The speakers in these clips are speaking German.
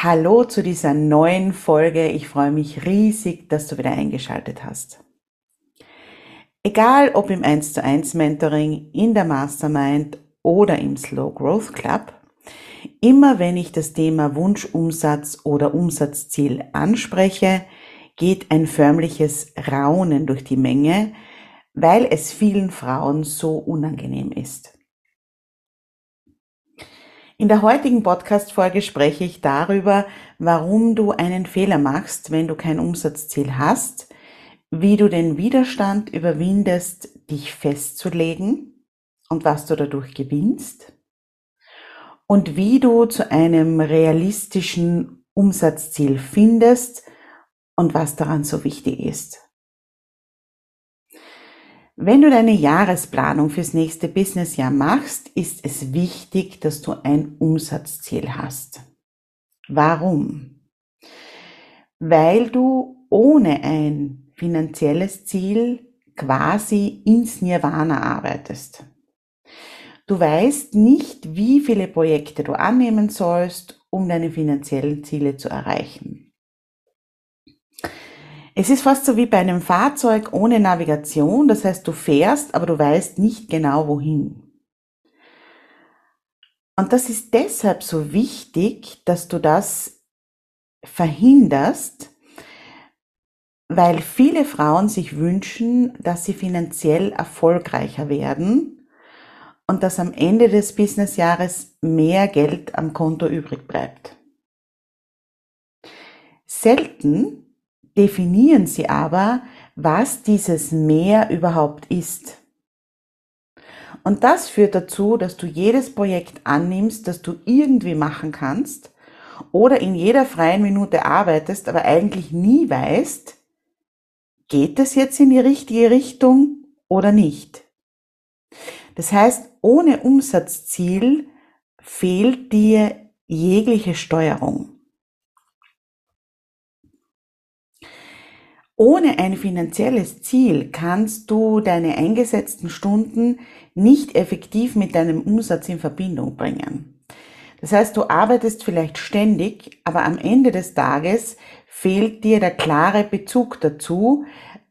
Hallo zu dieser neuen Folge. Ich freue mich riesig, dass du wieder eingeschaltet hast. Egal ob im 1 zu 1 Mentoring, in der Mastermind oder im Slow Growth Club, immer wenn ich das Thema Wunschumsatz oder Umsatzziel anspreche, geht ein förmliches Raunen durch die Menge, weil es vielen Frauen so unangenehm ist. In der heutigen Podcast-Folge spreche ich darüber, warum du einen Fehler machst, wenn du kein Umsatzziel hast, wie du den Widerstand überwindest, dich festzulegen und was du dadurch gewinnst und wie du zu einem realistischen Umsatzziel findest und was daran so wichtig ist. Wenn du deine Jahresplanung fürs nächste Businessjahr machst, ist es wichtig, dass du ein Umsatzziel hast. Warum? Weil du ohne ein finanzielles Ziel quasi ins Nirvana arbeitest. Du weißt nicht, wie viele Projekte du annehmen sollst, um deine finanziellen Ziele zu erreichen. Es ist fast so wie bei einem Fahrzeug ohne Navigation, das heißt du fährst, aber du weißt nicht genau wohin. Und das ist deshalb so wichtig, dass du das verhinderst, weil viele Frauen sich wünschen, dass sie finanziell erfolgreicher werden und dass am Ende des Businessjahres mehr Geld am Konto übrig bleibt. Selten definieren sie aber, was dieses Mehr überhaupt ist. Und das führt dazu, dass du jedes Projekt annimmst, das du irgendwie machen kannst oder in jeder freien Minute arbeitest, aber eigentlich nie weißt, geht es jetzt in die richtige Richtung oder nicht. Das heißt, ohne Umsatzziel fehlt dir jegliche Steuerung. Ohne ein finanzielles Ziel kannst du deine eingesetzten Stunden nicht effektiv mit deinem Umsatz in Verbindung bringen. Das heißt, du arbeitest vielleicht ständig, aber am Ende des Tages fehlt dir der klare Bezug dazu,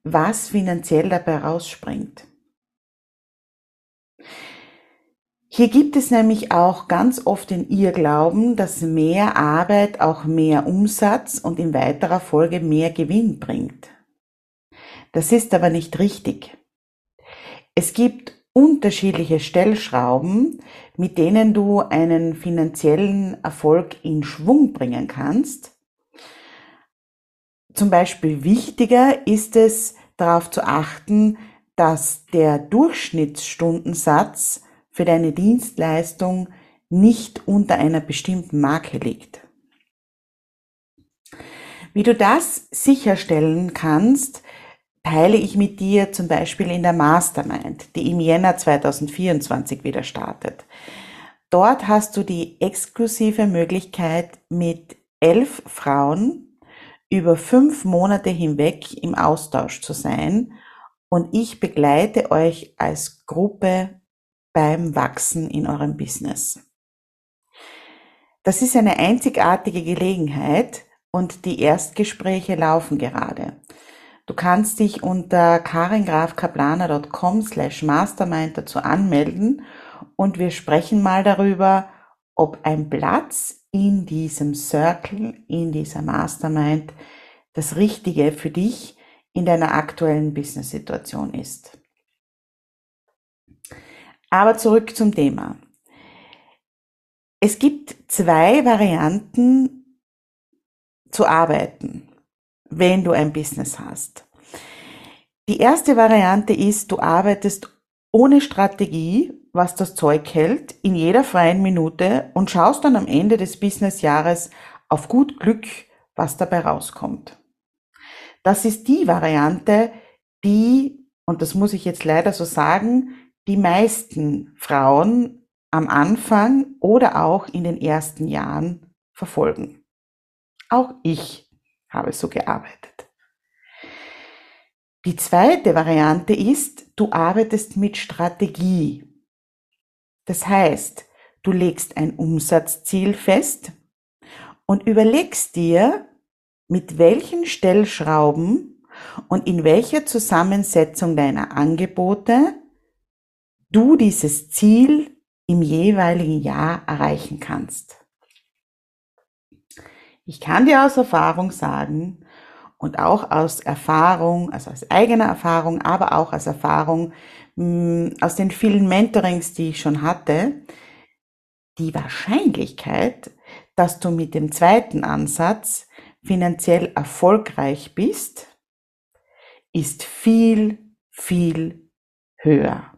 was finanziell dabei rausspringt. Hier gibt es nämlich auch ganz oft den Irrglauben, dass mehr Arbeit auch mehr Umsatz und in weiterer Folge mehr Gewinn bringt. Das ist aber nicht richtig. Es gibt unterschiedliche Stellschrauben, mit denen du einen finanziellen Erfolg in Schwung bringen kannst. Zum Beispiel wichtiger ist es, darauf zu achten, dass der Durchschnittsstundensatz für deine Dienstleistung nicht unter einer bestimmten Marke liegt. Wie du das sicherstellen kannst, teile ich mit dir zum Beispiel in der Mastermind, die im Jänner 2024 wieder startet. Dort hast du die exklusive Möglichkeit, mit elf Frauen über fünf Monate hinweg im Austausch zu sein und ich begleite euch als Gruppe beim Wachsen in eurem Business. Das ist eine einzigartige Gelegenheit und die Erstgespräche laufen gerade. Du kannst dich unter karingrafkaplaner.com slash mastermind dazu anmelden und wir sprechen mal darüber, ob ein Platz in diesem Circle, in dieser Mastermind das Richtige für dich in deiner aktuellen Business-Situation ist. Aber zurück zum Thema. Es gibt zwei Varianten zu arbeiten, wenn du ein Business hast. Die erste Variante ist, du arbeitest ohne Strategie, was das Zeug hält, in jeder freien Minute und schaust dann am Ende des Businessjahres auf gut Glück, was dabei rauskommt. Das ist die Variante, die, und das muss ich jetzt leider so sagen, die meisten Frauen am Anfang oder auch in den ersten Jahren verfolgen. Auch ich habe so gearbeitet. Die zweite Variante ist, du arbeitest mit Strategie. Das heißt, du legst ein Umsatzziel fest und überlegst dir, mit welchen Stellschrauben und in welcher Zusammensetzung deiner Angebote du dieses Ziel im jeweiligen Jahr erreichen kannst. Ich kann dir aus Erfahrung sagen und auch aus Erfahrung, also aus eigener Erfahrung, aber auch aus Erfahrung mh, hm, aus den vielen Mentorings, die ich schon hatte, die Wahrscheinlichkeit, dass du mit dem zweiten Ansatz finanziell erfolgreich bist, ist viel, viel höher.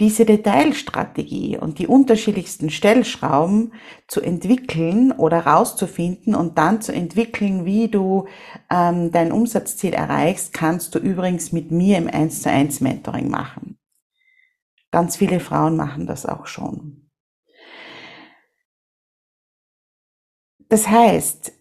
Diese Detailstrategie und die unterschiedlichsten Stellschrauben zu entwickeln oder rauszufinden und dann zu entwickeln, wie du ähm, dein Umsatzziel erreichst, kannst du übrigens mit mir im 1 zu 1 Mentoring machen. Ganz viele Frauen machen das auch schon. Das heißt,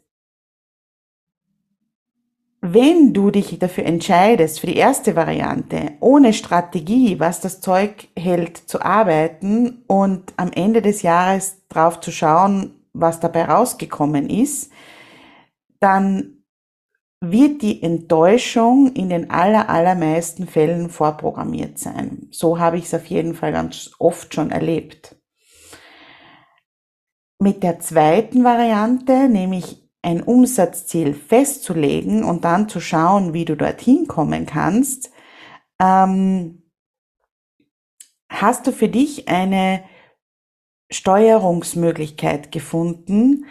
wenn du dich dafür entscheidest, für die erste Variante, ohne Strategie, was das Zeug hält, zu arbeiten und am Ende des Jahres drauf zu schauen, was dabei rausgekommen ist, dann wird die Enttäuschung in den aller, allermeisten Fällen vorprogrammiert sein. So habe ich es auf jeden Fall ganz oft schon erlebt. Mit der zweiten Variante, nämlich ein Umsatzziel festzulegen und dann zu schauen, wie du dorthin kommen kannst, ähm, hast du für dich eine Steuerungsmöglichkeit gefunden,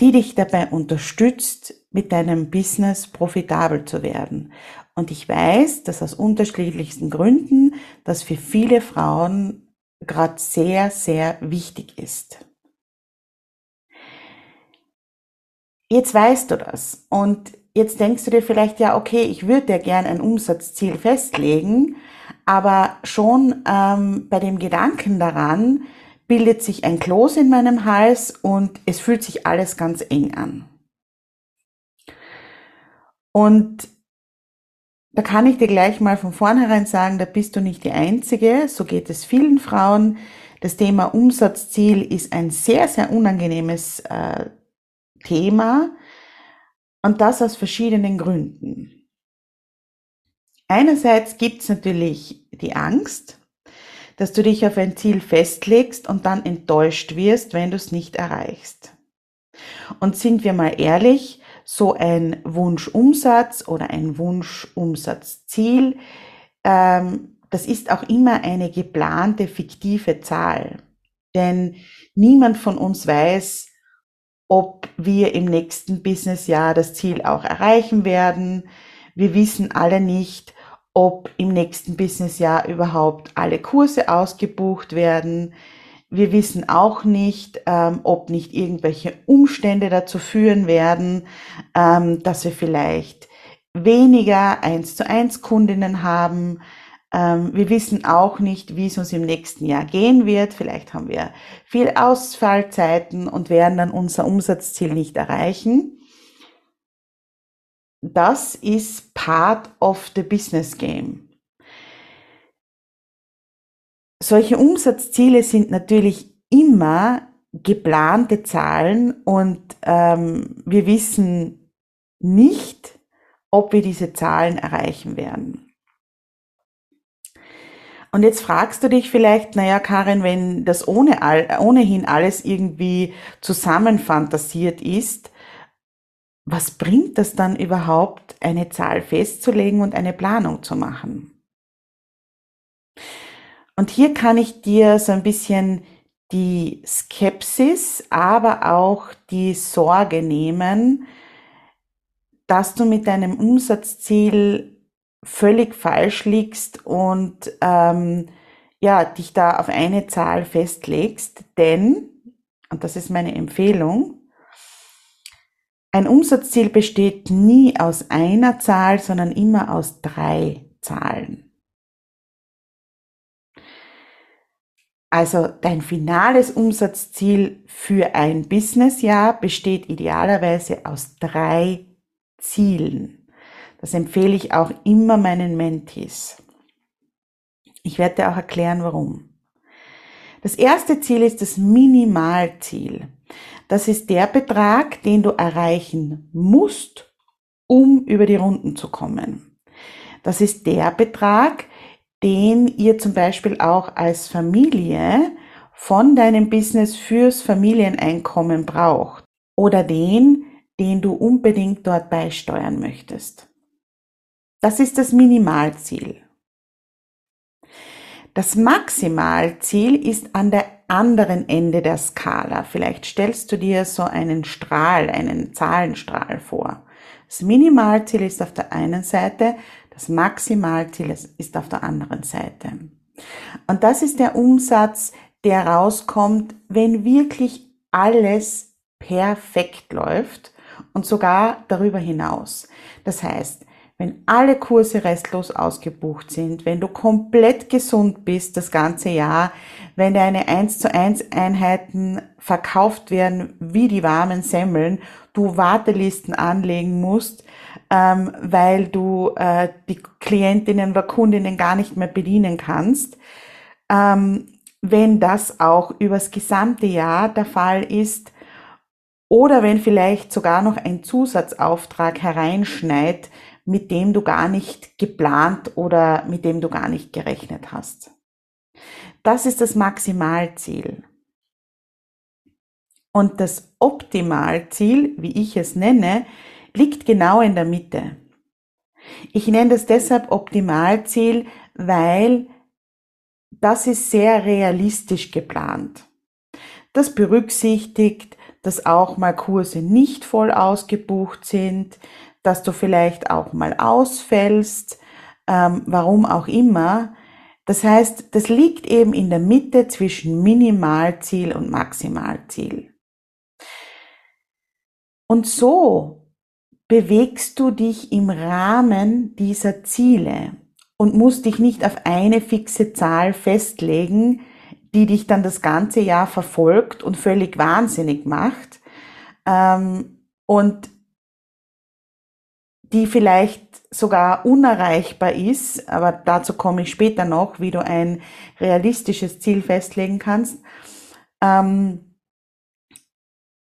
die dich dabei unterstützt, mit deinem Business profitabel zu werden. Und ich weiß, dass aus unterschiedlichsten Gründen das für viele Frauen gerade sehr, sehr wichtig ist. Jetzt weißt du das und jetzt denkst du dir vielleicht, ja, okay, ich würde ja gern ein Umsatzziel festlegen, aber schon ähm, bei dem Gedanken daran bildet sich ein Kloß in meinem Hals und es fühlt sich alles ganz eng an. Und da kann ich dir gleich mal von vornherein sagen, da bist du nicht die Einzige, so geht es vielen Frauen. Das Thema Umsatzziel ist ein sehr, sehr unangenehmes äh, Thema und das aus verschiedenen Gründen. Einerseits gibt es natürlich die Angst, dass du dich auf ein Ziel festlegst und dann enttäuscht wirst, wenn du es nicht erreichst. Und sind wir mal ehrlich, so ein Wunschumsatz oder ein Wunschumsatzziel, ähm, das ist auch immer eine geplante fiktive Zahl. Denn niemand von uns weiß, ob wir im nächsten Businessjahr das Ziel auch erreichen werden. Wir wissen alle nicht, ob im nächsten Businessjahr überhaupt alle Kurse ausgebucht werden. Wir wissen auch nicht, ähm, ob nicht irgendwelche Umstände dazu führen werden, ähm, dass wir vielleicht weniger eins zu eins Kundinnen haben, wir wissen auch nicht, wie es uns im nächsten Jahr gehen wird. Vielleicht haben wir viel Ausfallzeiten und werden dann unser Umsatzziel nicht erreichen. Das ist part of the business game. Solche Umsatzziele sind natürlich immer geplante Zahlen und ähm, wir wissen nicht, ob wir diese Zahlen erreichen werden. Und jetzt fragst du dich vielleicht, naja, Karin, wenn das ohne all, ohnehin alles irgendwie zusammenfantasiert ist, was bringt das dann überhaupt, eine Zahl festzulegen und eine Planung zu machen? Und hier kann ich dir so ein bisschen die Skepsis, aber auch die Sorge nehmen, dass du mit deinem Umsatzziel völlig falsch liegst und ähm, ja, dich da auf eine Zahl festlegst, denn, und das ist meine Empfehlung, ein Umsatzziel besteht nie aus einer Zahl, sondern immer aus drei Zahlen. Also dein finales Umsatzziel für ein Businessjahr besteht idealerweise aus drei Zielen. Das empfehle ich auch immer meinen Mentees. Ich werde dir auch erklären, warum. Das erste Ziel ist das Minimalziel. Das ist der Betrag, den du erreichen musst, um über die Runden zu kommen. Das ist der Betrag, den ihr zum Beispiel auch als Familie von deinem Business fürs Familieneinkommen braucht oder den, den du unbedingt dort beisteuern möchtest. Das ist das Minimalziel. Das Maximalziel ist an der anderen Ende der Skala. Vielleicht stellst du dir so einen Strahl, einen Zahlenstrahl vor. Das Minimalziel ist auf der einen Seite, das Maximalziel ist auf der anderen Seite. Und das ist der Umsatz, der rauskommt, wenn wirklich alles perfekt läuft und sogar darüber hinaus. Das heißt, wenn alle Kurse restlos ausgebucht sind, wenn du komplett gesund bist das ganze Jahr, wenn deine 1 zu 1 Einheiten verkauft werden wie die warmen Semmeln, du Wartelisten anlegen musst, ähm, weil du äh, die Klientinnen oder Kundinnen gar nicht mehr bedienen kannst. Ähm, wenn das auch übers gesamte Jahr der Fall ist oder wenn vielleicht sogar noch ein Zusatzauftrag hereinschneit, mit dem du gar nicht geplant oder mit dem du gar nicht gerechnet hast. Das ist das Maximalziel. Und das Optimalziel, wie ich es nenne, liegt genau in der Mitte. Ich nenne das deshalb Optimalziel, weil das ist sehr realistisch geplant. Das berücksichtigt, dass auch mal Kurse nicht voll ausgebucht sind, dass du vielleicht auch mal ausfällst, ähm, warum auch immer. Das heißt, das liegt eben in der Mitte zwischen Minimalziel und Maximalziel. Und so bewegst du dich im Rahmen dieser Ziele und musst dich nicht auf eine fixe Zahl festlegen, die dich dann das ganze Jahr verfolgt und völlig wahnsinnig macht ähm, und die vielleicht sogar unerreichbar ist, aber dazu komme ich später noch, wie du ein realistisches Ziel festlegen kannst. Ähm,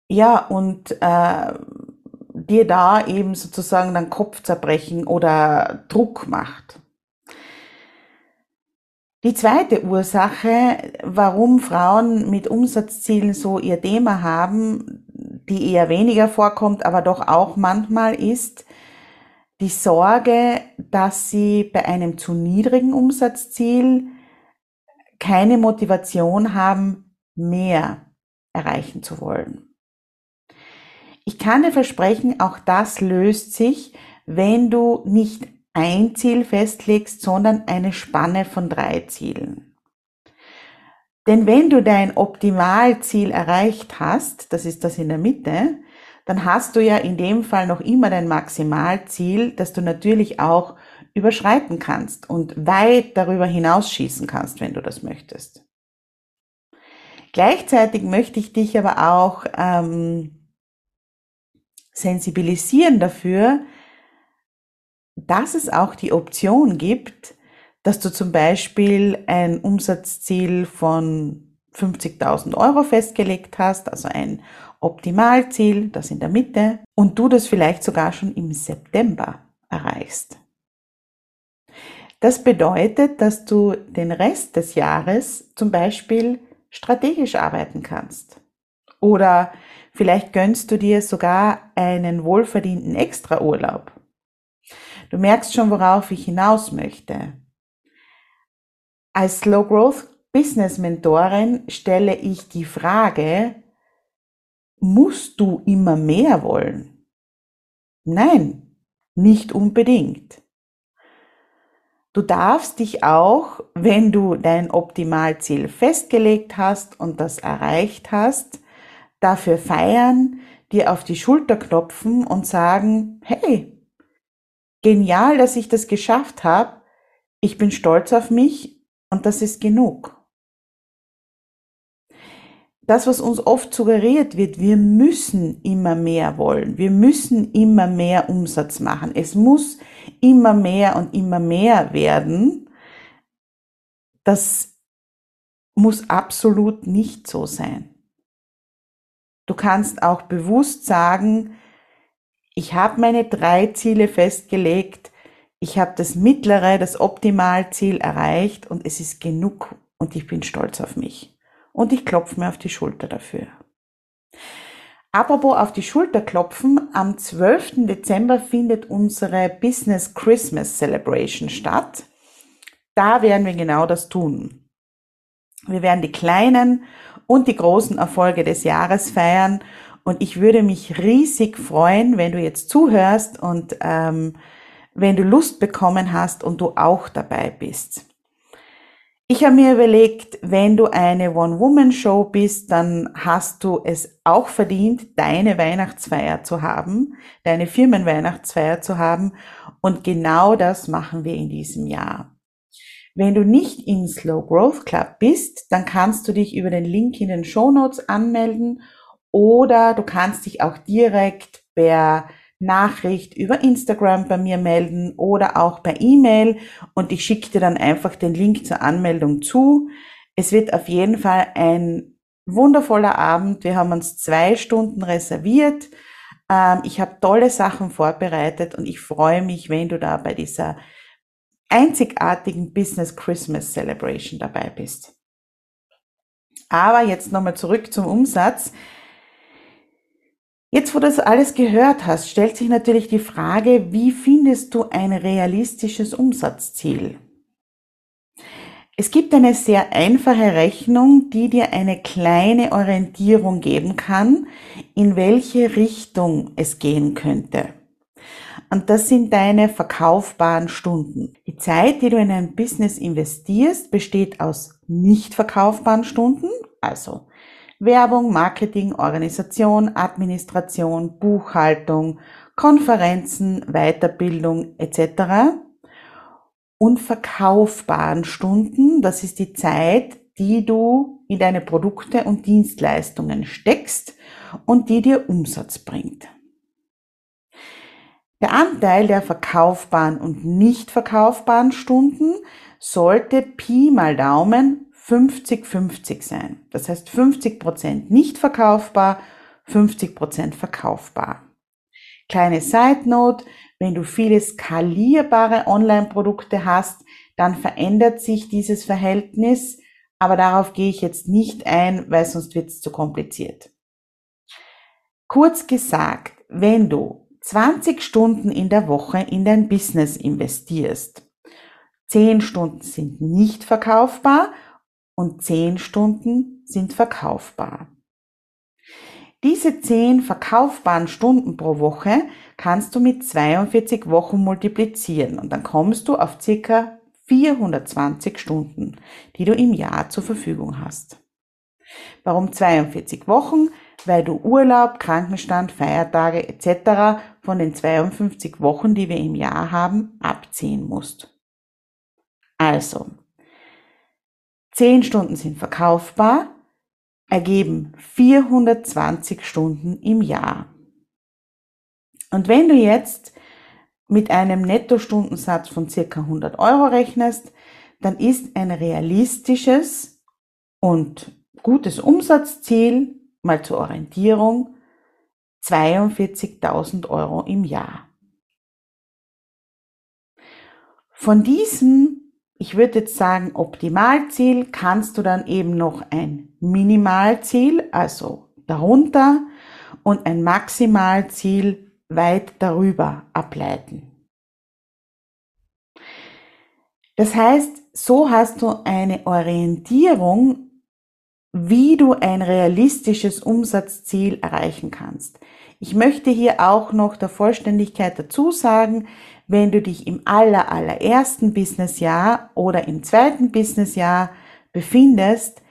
ja, und äh, dir da eben sozusagen dann Kopfzerbrechen oder Druck macht. Die zweite Ursache, warum Frauen mit Umsatzzielen so ihr Thema haben, die eher weniger vorkommt, aber doch auch manchmal ist die Sorge, dass sie bei einem zu niedrigen Umsatzziel keine Motivation haben, mehr erreichen zu wollen. Ich kann dir versprechen, auch das löst sich, wenn du nicht ein Ziel festlegst, sondern eine Spanne von drei Zielen. Denn wenn du dein Optimalziel erreicht hast, das ist das in der Mitte, dann hast du ja in dem Fall noch immer dein Maximalziel, das du natürlich auch überschreiten kannst und weit darüber hinausschießen kannst, wenn du das möchtest. Gleichzeitig möchte ich dich aber auch ähm, sensibilisieren dafür, dass es auch die Option gibt, dass du zum Beispiel ein Umsatzziel von 50.000 Euro festgelegt hast, also ein Optimalziel, das in der Mitte, und du das vielleicht sogar schon im September erreichst. Das bedeutet, dass du den Rest des Jahres zum Beispiel strategisch arbeiten kannst Oder vielleicht gönnst du dir sogar einen wohlverdienten Extraurlaub. Du merkst schon, worauf ich hinaus möchte. Als Slow Growth Business Mentorin stelle ich die Frage, musst du immer mehr wollen? Nein, nicht unbedingt. Du darfst dich auch, wenn du dein Optimalziel festgelegt hast und das erreicht hast, dafür feiern, dir auf die Schulter klopfen und sagen, hey, genial, dass ich das geschafft habe, ich bin stolz auf mich und das ist genug das, was uns oft suggeriert wird, wir müssen immer mehr wollen, wir müssen immer mehr Umsatz machen, es muss immer mehr und immer mehr werden, das muss absolut nicht so sein. Du kannst auch bewusst sagen, ich habe meine drei Ziele festgelegt, ich habe das mittlere, das Optimalziel erreicht und es ist genug und ich bin stolz auf mich und ich klopfe mir auf die Schulter dafür. Apropos auf die Schulter klopfen, am 12. Dezember findet unsere Business Christmas Celebration statt. Da werden wir genau das tun. Wir werden die kleinen und die großen Erfolge des Jahres feiern und ich würde mich riesig freuen, wenn du jetzt zuhörst und ähm, wenn du Lust bekommen hast und du auch dabei bist. Ich habe mir überlegt, wenn du eine One-Woman-Show bist, dann hast du es auch verdient, deine Weihnachtsfeier zu haben, deine Firmenweihnachtsfeier zu haben. Und genau das machen wir in diesem Jahr. Wenn du nicht im Slow Growth Club bist, dann kannst du dich über den Link in den Show Notes anmelden oder du kannst dich auch direkt per Nachricht über Instagram bei mir melden oder auch per E-Mail und ich schicke dir dann einfach den Link zur Anmeldung zu. Es wird auf jeden Fall ein wundervoller Abend. Wir haben uns zwei Stunden reserviert. Ähm, ich habe tolle Sachen vorbereitet und ich freue mich, wenn du da bei dieser einzigartigen Business Christmas Celebration dabei bist. Aber jetzt nochmal zurück zum Umsatz. Jetzt, wo du das alles gehört hast, stellt sich natürlich die Frage, wie findest du ein realistisches Umsatzziel? Es gibt eine sehr einfache Rechnung, die dir eine kleine Orientierung geben kann, in welche Richtung es gehen könnte. Und das sind deine verkaufbaren Stunden. Die Zeit, die du in ein Business investierst, besteht aus nicht verkaufbaren Stunden, also Werbung, Marketing, Organisation, Administration, Buchhaltung, Konferenzen, Weiterbildung etc. Und verkaufbaren Stunden, das ist die Zeit, die du in deine Produkte und Dienstleistungen steckst und die dir Umsatz bringt. Der Anteil der verkaufbaren und nicht verkaufbaren Stunden sollte Pi mal Daumen 50-50 sein. Das heißt 50 Prozent nicht verkaufbar, 50 Prozent verkaufbar. Kleine Side Note, wenn du viele skalierbare Online-Produkte hast, dann verändert sich dieses Verhältnis, aber darauf gehe ich jetzt nicht ein, weil sonst wird es zu kompliziert. Kurz gesagt, wenn du 20 Stunden in der Woche in dein Business investierst, 10 Stunden sind nicht verkaufbar und 10 Stunden sind verkaufbar. Diese 10 verkaufbaren Stunden pro Woche kannst du mit 42 Wochen multiplizieren und dann kommst du auf circa 420 Stunden, die du im Jahr zur Verfügung hast. Warum 42 Wochen? Weil du Urlaub, Krankenstand, Feiertage etc. von den 52 Wochen, die wir im Jahr haben, abziehen musst. Also, 10 Stunden sind verkaufbar, ergeben 420 Stunden im Jahr. Und wenn du jetzt mit einem Nettostundensatz von circa 100 Euro rechnest, dann ist ein realistisches und gutes Umsatzziel, mal zur Orientierung, 42.000 Euro im Jahr. Von diesen ich würde jetzt sagen, Optimalziel kannst du dann eben noch ein Minimalziel, also darunter und ein Maximalziel weit darüber ableiten. Das heißt, so hast du eine Orientierung, wie du ein realistisches Umsatzziel erreichen kannst. Ich möchte hier auch noch der Vollständigkeit dazu sagen, wenn du dich im aller, allerersten Businessjahr oder im zweiten Businessjahr befindest,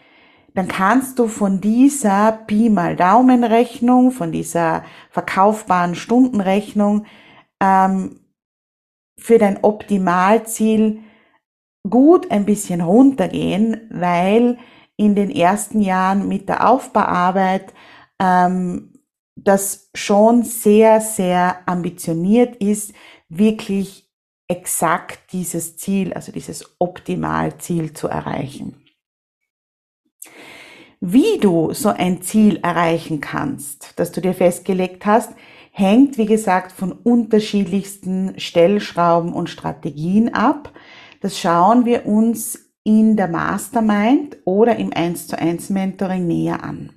dann kannst du von dieser Pi mal Daumen Rechnung, von dieser verkaufbaren Stundenrechnung ähm, für dein Optimalziel gut ein bisschen runtergehen, weil in den ersten Jahren mit der Aufbauarbeit ähm, das schon sehr, sehr ambitioniert ist, wirklich exakt dieses Ziel, also dieses Optimalziel zu erreichen. Wie du so ein Ziel erreichen kannst, das du dir festgelegt hast, hängt, wie gesagt, von unterschiedlichsten Stellschrauben und Strategien ab. Das schauen wir uns in der Mastermind oder im 1 zu 1 Mentoring näher an.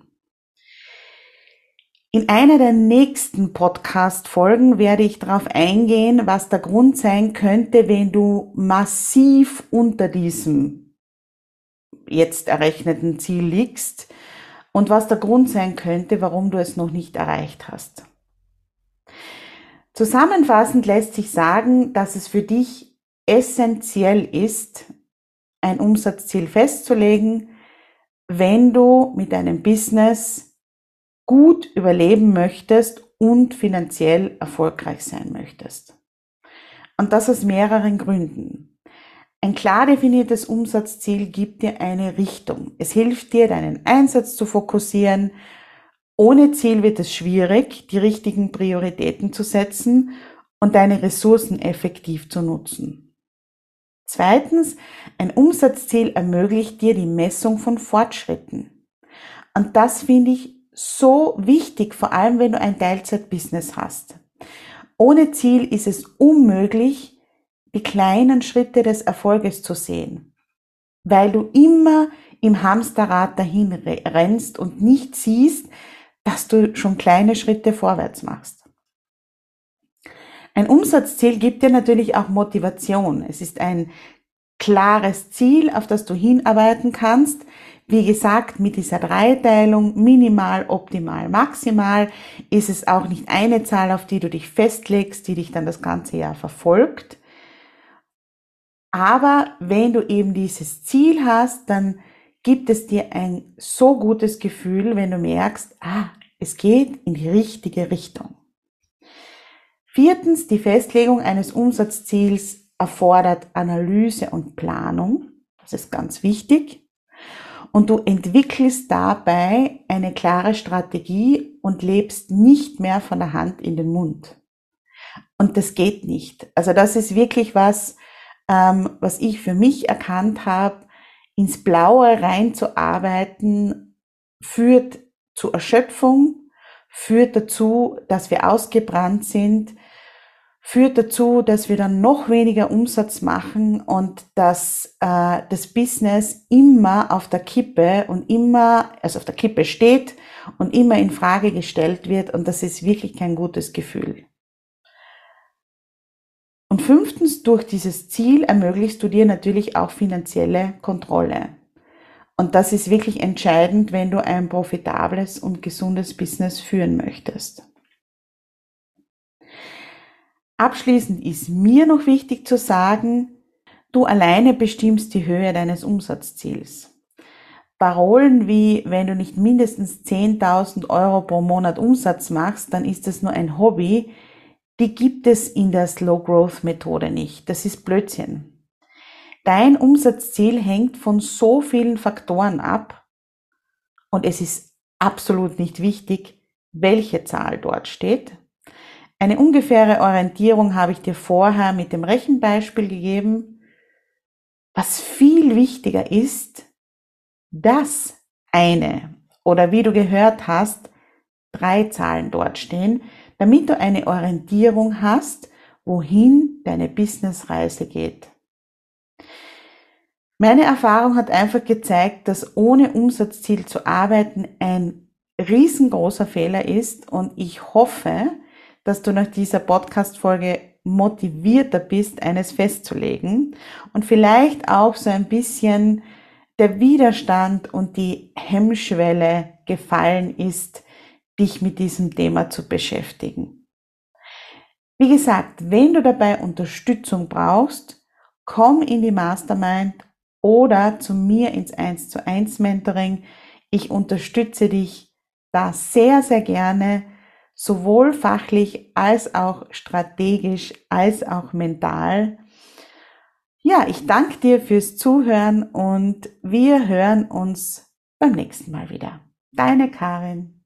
In einer der nächsten Podcast-Folgen werde ich darauf eingehen, was der Grund sein könnte, wenn du massiv unter diesem jetzt errechneten Ziel liegst und was der Grund sein könnte, warum du es noch nicht erreicht hast. Zusammenfassend lässt sich sagen, dass es für dich essentiell ist, ein Umsatzziel festzulegen, wenn du mit deinem Business gut überleben möchtest und finanziell erfolgreich sein möchtest. Und das aus mehreren Gründen. Ein klar definiertes Umsatzziel gibt dir eine Richtung. Es hilft dir, deinen Einsatz zu fokussieren. Ohne Ziel wird es schwierig, die richtigen Prioritäten zu setzen und deine Ressourcen effektiv zu nutzen. Zweitens, ein Umsatzziel ermöglicht dir die Messung von Fortschritten. Und das finde ich so wichtig, vor allem wenn du ein Teilzeitbusiness hast. Ohne Ziel ist es unmöglich, die kleinen Schritte des Erfolges zu sehen, weil du immer im Hamsterrad dahin rennst und nicht siehst, dass du schon kleine Schritte vorwärts machst. Ein Umsatzziel gibt dir natürlich auch Motivation. Es ist ein klares Ziel, auf das du hinarbeiten kannst. Wie gesagt, mit dieser Dreiteilung minimal, optimal, maximal ist es auch nicht eine Zahl, auf die du dich festlegst, die dich dann das ganze Jahr verfolgt. Aber wenn du eben dieses Ziel hast, dann gibt es dir ein so gutes Gefühl, wenn du merkst, ah, es geht in die richtige Richtung. Viertens, die Festlegung eines Umsatzziels erfordert Analyse und Planung. Das ist ganz wichtig. Und du entwickelst dabei eine klare Strategie und lebst nicht mehr von der Hand in den Mund. Und das geht nicht. Also das ist wirklich was, ähm, was ich für mich erkannt habe. Ins Blaue reinzuarbeiten führt zu Erschöpfung, führt dazu, dass wir ausgebrannt sind, führt dazu, dass wir dann noch weniger Umsatz machen und dass äh, das Business immer auf der Kippe und immer, also auf der Kippe steht und immer in Frage gestellt wird und das ist wirklich kein gutes Gefühl. Und fünftens, durch dieses Ziel ermöglichst du dir natürlich auch finanzielle Kontrolle. Und das ist wirklich entscheidend, wenn du ein profitables und gesundes Business führen möchtest. Abschließend ist mir noch wichtig zu sagen, du alleine bestimmst die Höhe deines Umsatzziels. Parolen wie, wenn du nicht mindestens 10.000 Euro pro Monat Umsatz machst, dann ist das nur ein Hobby, die gibt es in der Slow Growth Methode nicht. Das ist Blödsinn. Dein Umsatzziel hängt von so vielen Faktoren ab und es ist absolut nicht wichtig, welche Zahl dort steht. Eine ungefähre Orientierung habe ich dir vorher mit dem Rechenbeispiel gegeben. Was viel wichtiger ist, dass eine oder wie du gehört hast, drei Zahlen dort stehen, damit du eine Orientierung hast, wohin deine Businessreise geht. Meine Erfahrung hat einfach gezeigt, dass ohne Umsatzziel zu arbeiten ein riesengroßer Fehler ist und ich hoffe, dass du nach dieser Podcast-Folge motivierter bist, eines festzulegen und vielleicht auch so ein bisschen der Widerstand und die Hemmschwelle gefallen ist, dich mit diesem Thema zu beschäftigen. Wie gesagt, wenn du dabei Unterstützung brauchst, komm in die Mastermind oder zu mir ins 1 zu 1 Mentoring. Ich unterstütze dich da sehr, sehr gerne, sowohl fachlich als auch strategisch als auch mental. Ja, ich danke dir fürs Zuhören und wir hören uns beim nächsten Mal wieder. Deine Karin.